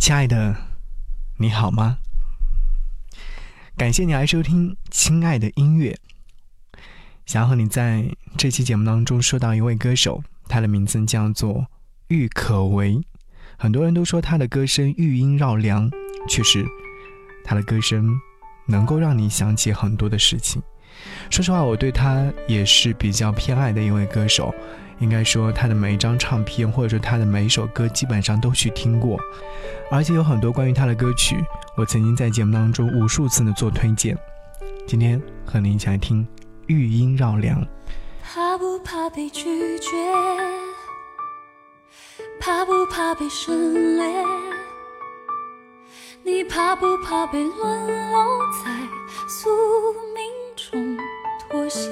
亲爱的，你好吗？感谢你来收听《亲爱的音乐》。想要和你在这期节目当中说到一位歌手，他的名字叫做郁可唯。很多人都说他的歌声余音绕梁，确实，他的歌声能够让你想起很多的事情。说实话，我对他也是比较偏爱的一位歌手。应该说，他的每一张唱片，或者说他的每一首歌，基本上都去听过，而且有很多关于他的歌曲，我曾经在节目当中无数次的做推荐。今天和你一起来听《余音绕梁》。怕不怕被拒绝？怕不怕被省略？你怕不怕被沦落在宿命中妥协？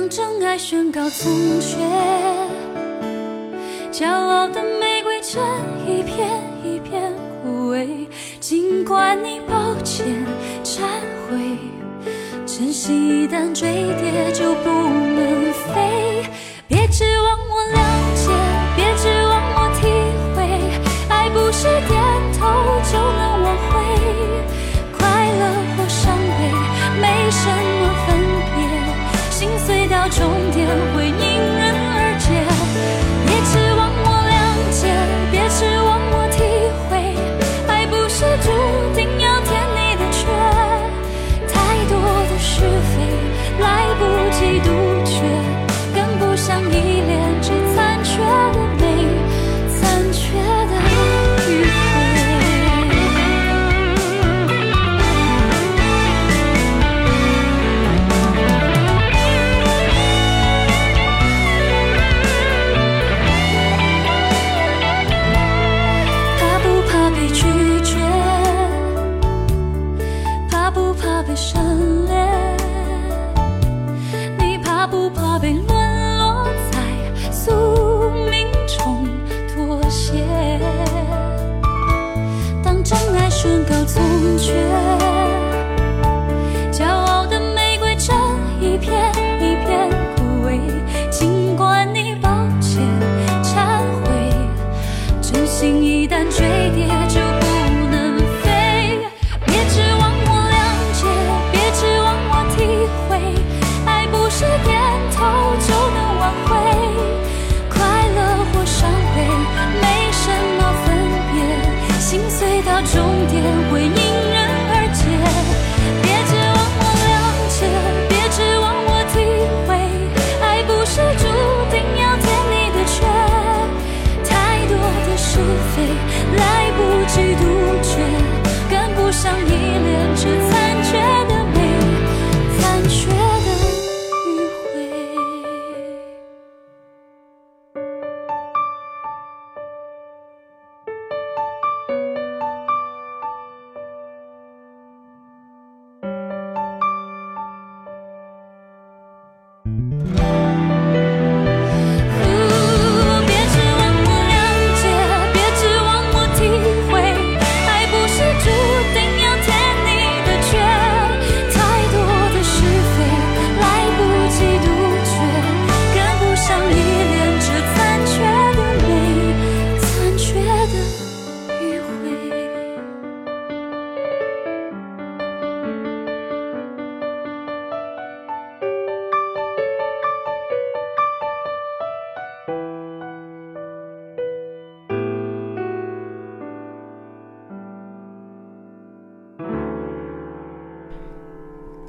让真爱宣告从缺，骄傲的玫瑰正一片一片枯萎。尽管你抱歉忏悔，真心一旦坠跌就不能飞。别指望我谅解，别指望我体会，爱不是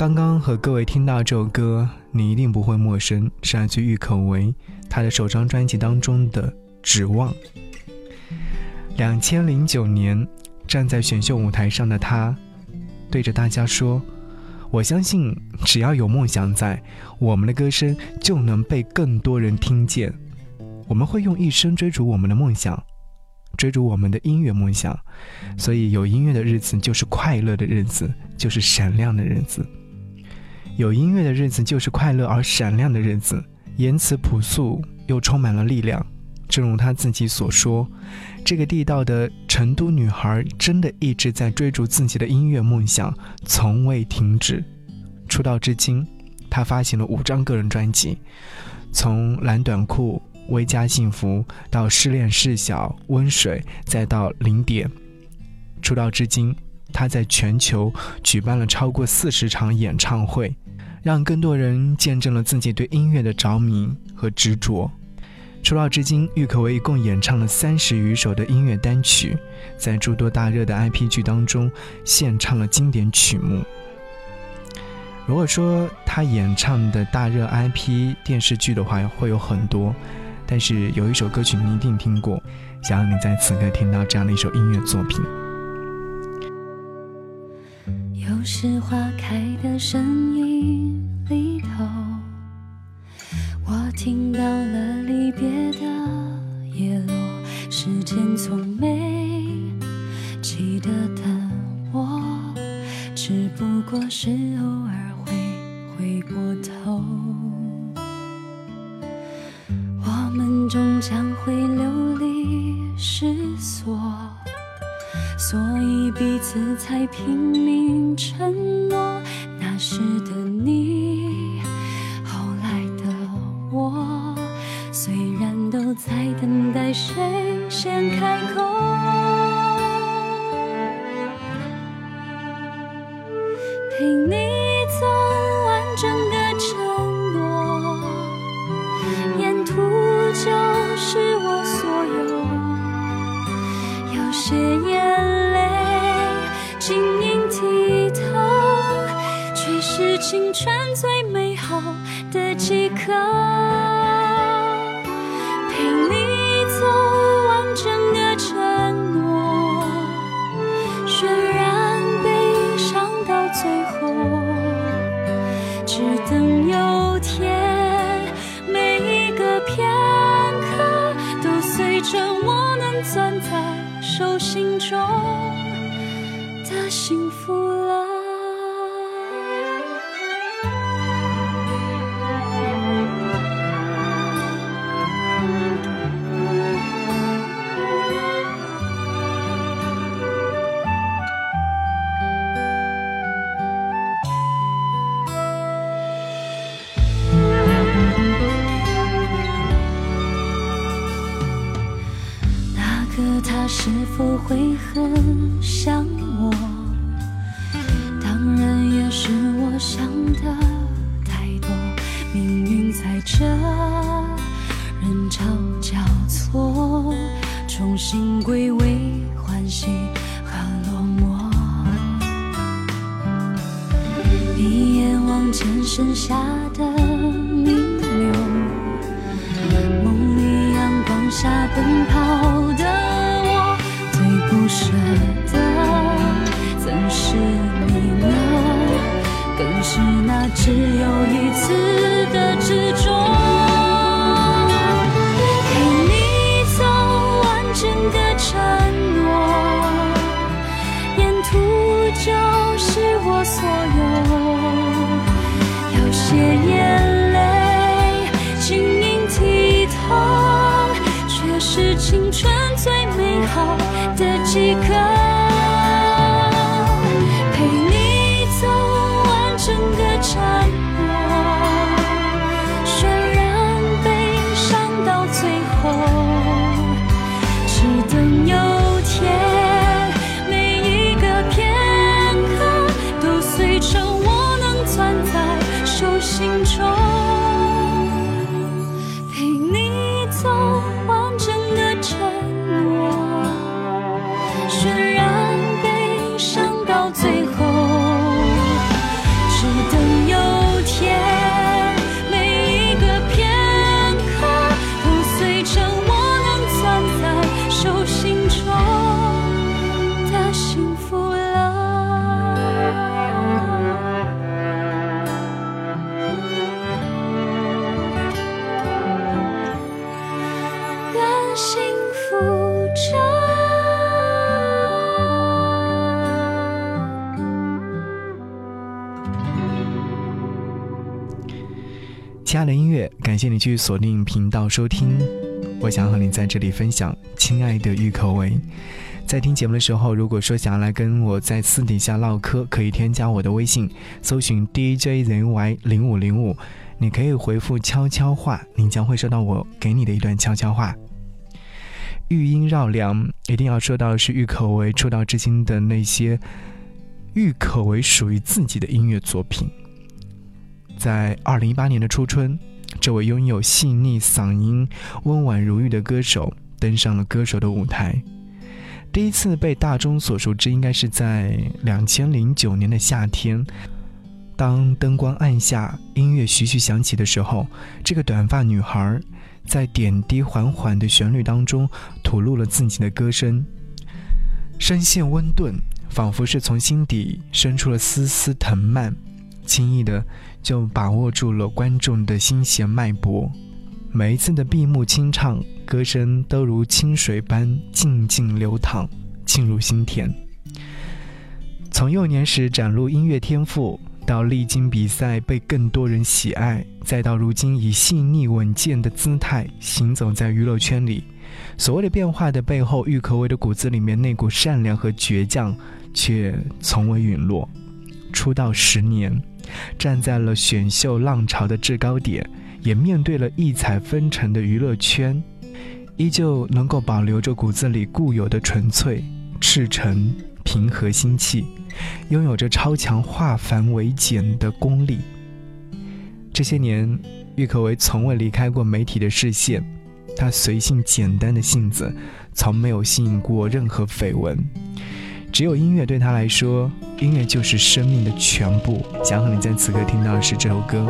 刚刚和各位听到这首歌，你一定不会陌生，是来自郁可唯他的首张专辑当中的《指望》。两千零九年，站在选秀舞台上的他，对着大家说：“我相信，只要有梦想在，我们的歌声就能被更多人听见。我们会用一生追逐我们的梦想，追逐我们的音乐梦想。所以，有音乐的日子就是快乐的日子，就是闪亮的日子。”有音乐的日子就是快乐而闪亮的日子，言辞朴素又充满了力量。正如他自己所说，这个地道的成都女孩真的一直在追逐自己的音乐梦想，从未停止。出道至今，她发行了五张个人专辑，从蓝短裤、微加幸福，到失恋事小温水，再到零点。出道至今，他在全球举办了超过四十场演唱会，让更多人见证了自己对音乐的着迷和执着。出道至今，郁可唯一共演唱了三十余首的音乐单曲，在诸多大热的 IP 剧当中献唱了经典曲目。如果说他演唱的大热 IP 电视剧的话，会有很多，但是有一首歌曲你一定听过，想让你在此刻听到这样的一首音乐作品。是花开的声音里头，我听到了离别攥在手心中的幸福了。着人潮交错，重新归位，欢喜和落寞。一眼望见剩下的弥留。梦里阳光下奔跑的我，最不舍的怎是你呢？更是那只有一亲爱的音乐，感谢你继续锁定频道收听。我想和你在这里分享，亲爱的郁可唯。在听节目的时候，如果说想要来跟我在私底下唠嗑，可以添加我的微信，搜寻 DJZY 零五零五。你可以回复悄悄话，你将会收到我给你的一段悄悄话。玉音绕梁，一定要说到是郁可唯出道至今的那些郁可唯属于自己的音乐作品。在二零一八年的初春，这位拥有细腻嗓音、温婉如玉的歌手登上了歌手的舞台。第一次被大众所熟知，应该是在两千零九年的夏天。当灯光暗下，音乐徐徐响起的时候，这个短发女孩在点滴缓缓的旋律当中吐露了自己的歌声，声线温顿，仿佛是从心底生出了丝丝藤蔓，轻易的就把握住了观众的心弦脉搏。每一次的闭目清唱，歌声都如清水般静静流淌，沁入心田。从幼年时展露音乐天赋。到历经比赛被更多人喜爱，再到如今以细腻稳健的姿态行走在娱乐圈里，所谓的变化的背后，郁可唯的骨子里面那股善良和倔强却从未陨落。出道十年，站在了选秀浪潮的制高点，也面对了异彩纷呈的娱乐圈，依旧能够保留着骨子里固有的纯粹、赤诚、平和心气。拥有着超强化繁为简的功力。这些年，郁可唯从未离开过媒体的视线。她随性简单的性子，从没有吸引过任何绯闻。只有音乐对他来说，音乐就是生命的全部。想和你在此刻听到的是这首歌。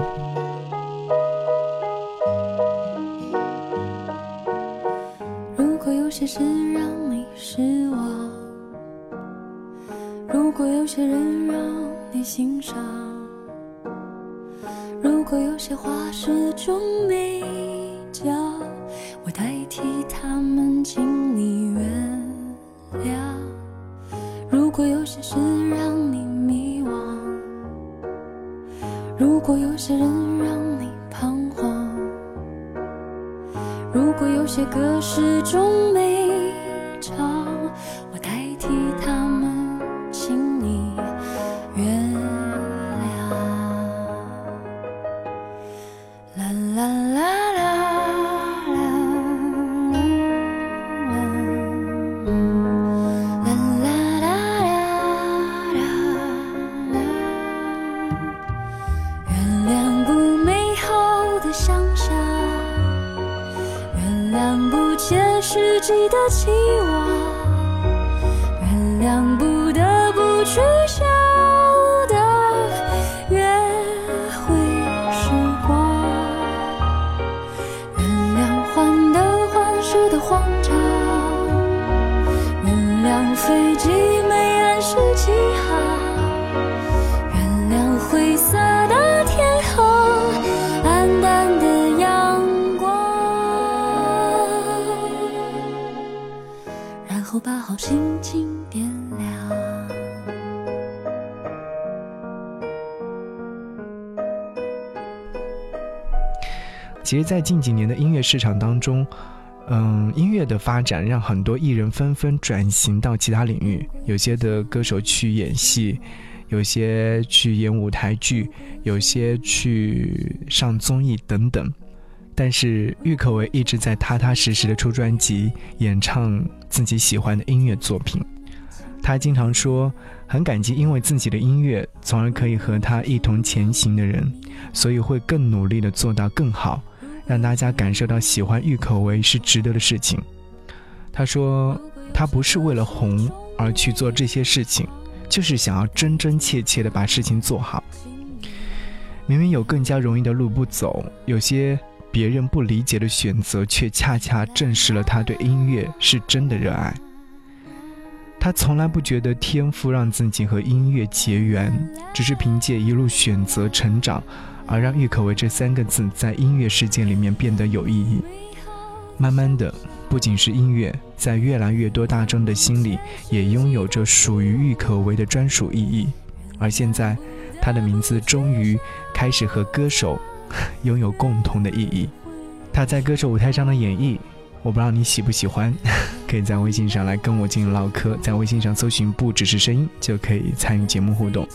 如果有些事让你失望。如果有些人让你心伤，如果有些话始终没讲，我代替他们，如果有些人让你彷徨，如果有些歌始终没自己的期望，原谅不得不去想。把好心情点亮。其实，在近几年的音乐市场当中，嗯，音乐的发展让很多艺人纷纷转型到其他领域，有些的歌手去演戏，有些去演舞台剧，有些去上综艺等等。但是郁可唯一直在踏踏实实的出专辑，演唱自己喜欢的音乐作品。他经常说，很感激因为自己的音乐，从而可以和他一同前行的人，所以会更努力的做到更好，让大家感受到喜欢郁可唯是值得的事情。他说，他不是为了红而去做这些事情，就是想要真真切切的把事情做好。明明有更加容易的路不走，有些。别人不理解的选择，却恰恰证实了他对音乐是真的热爱。他从来不觉得天赋让自己和音乐结缘，只是凭借一路选择成长，而让郁可唯这三个字在音乐世界里面变得有意义。慢慢的，不仅是音乐，在越来越多大众的心里，也拥有着属于郁可唯的专属意义。而现在，他的名字终于开始和歌手。拥有共同的意义。他在歌手舞台上的演绎，我不知道你喜不喜欢，可以在微信上来跟我进行唠嗑，在微信上搜寻“不只是声音”就可以参与节目互动。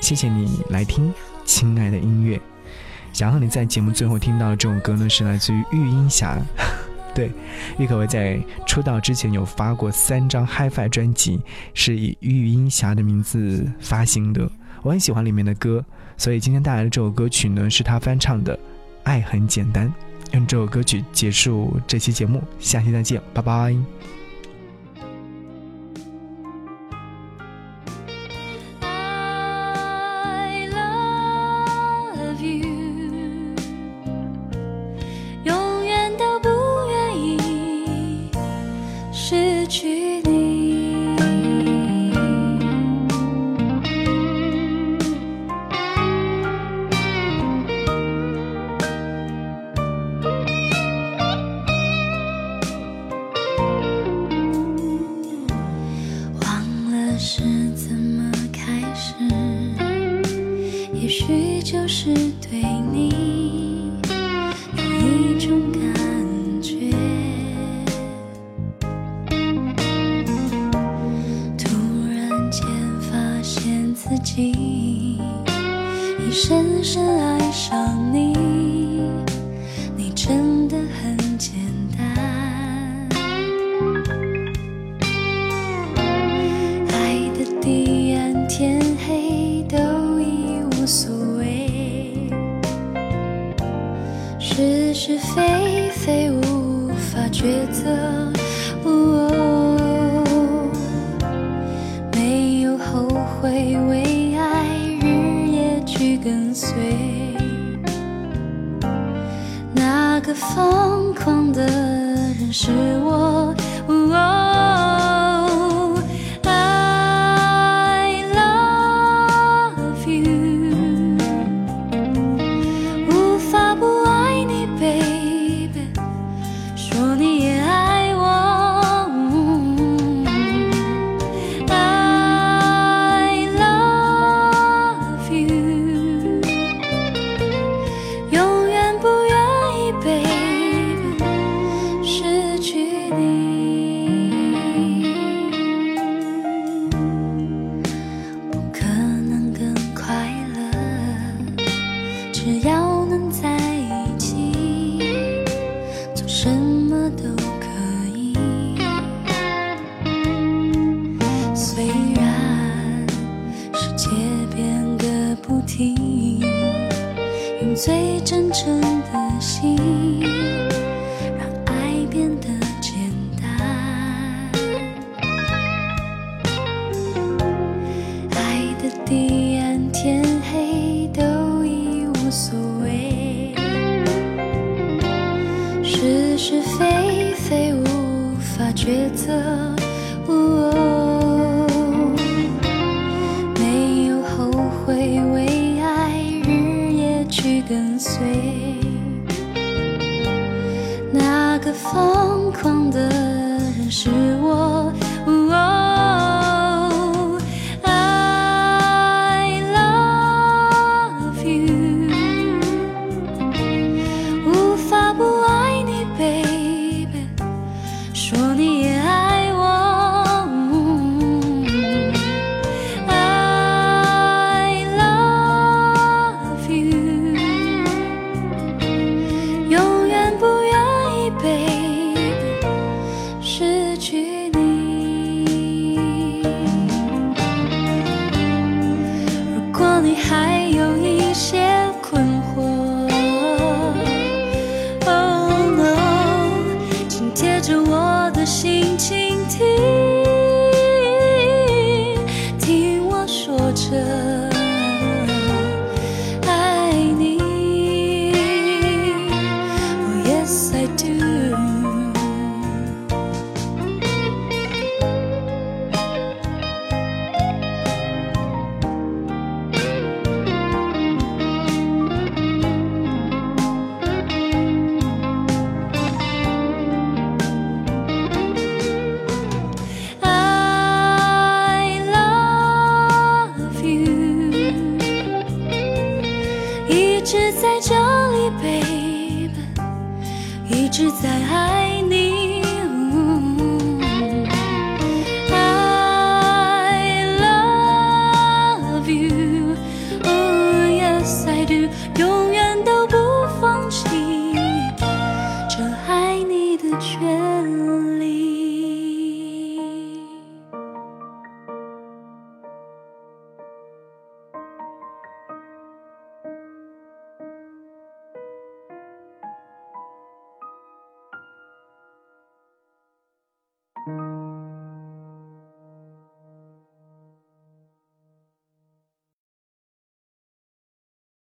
谢谢你来听，亲爱的音乐。想和你在节目最后听到的这首歌呢，是来自于玉音霞。对，郁可唯在出道之前有发过三张 HiFi 专辑，是以玉音霞的名字发行的。我很喜欢里面的歌，所以今天带来的这首歌曲呢，是他翻唱的《爱很简单》，用这首歌曲结束这期节目。下期再见，拜拜。会为爱日夜去跟随那个疯狂的人是我抉择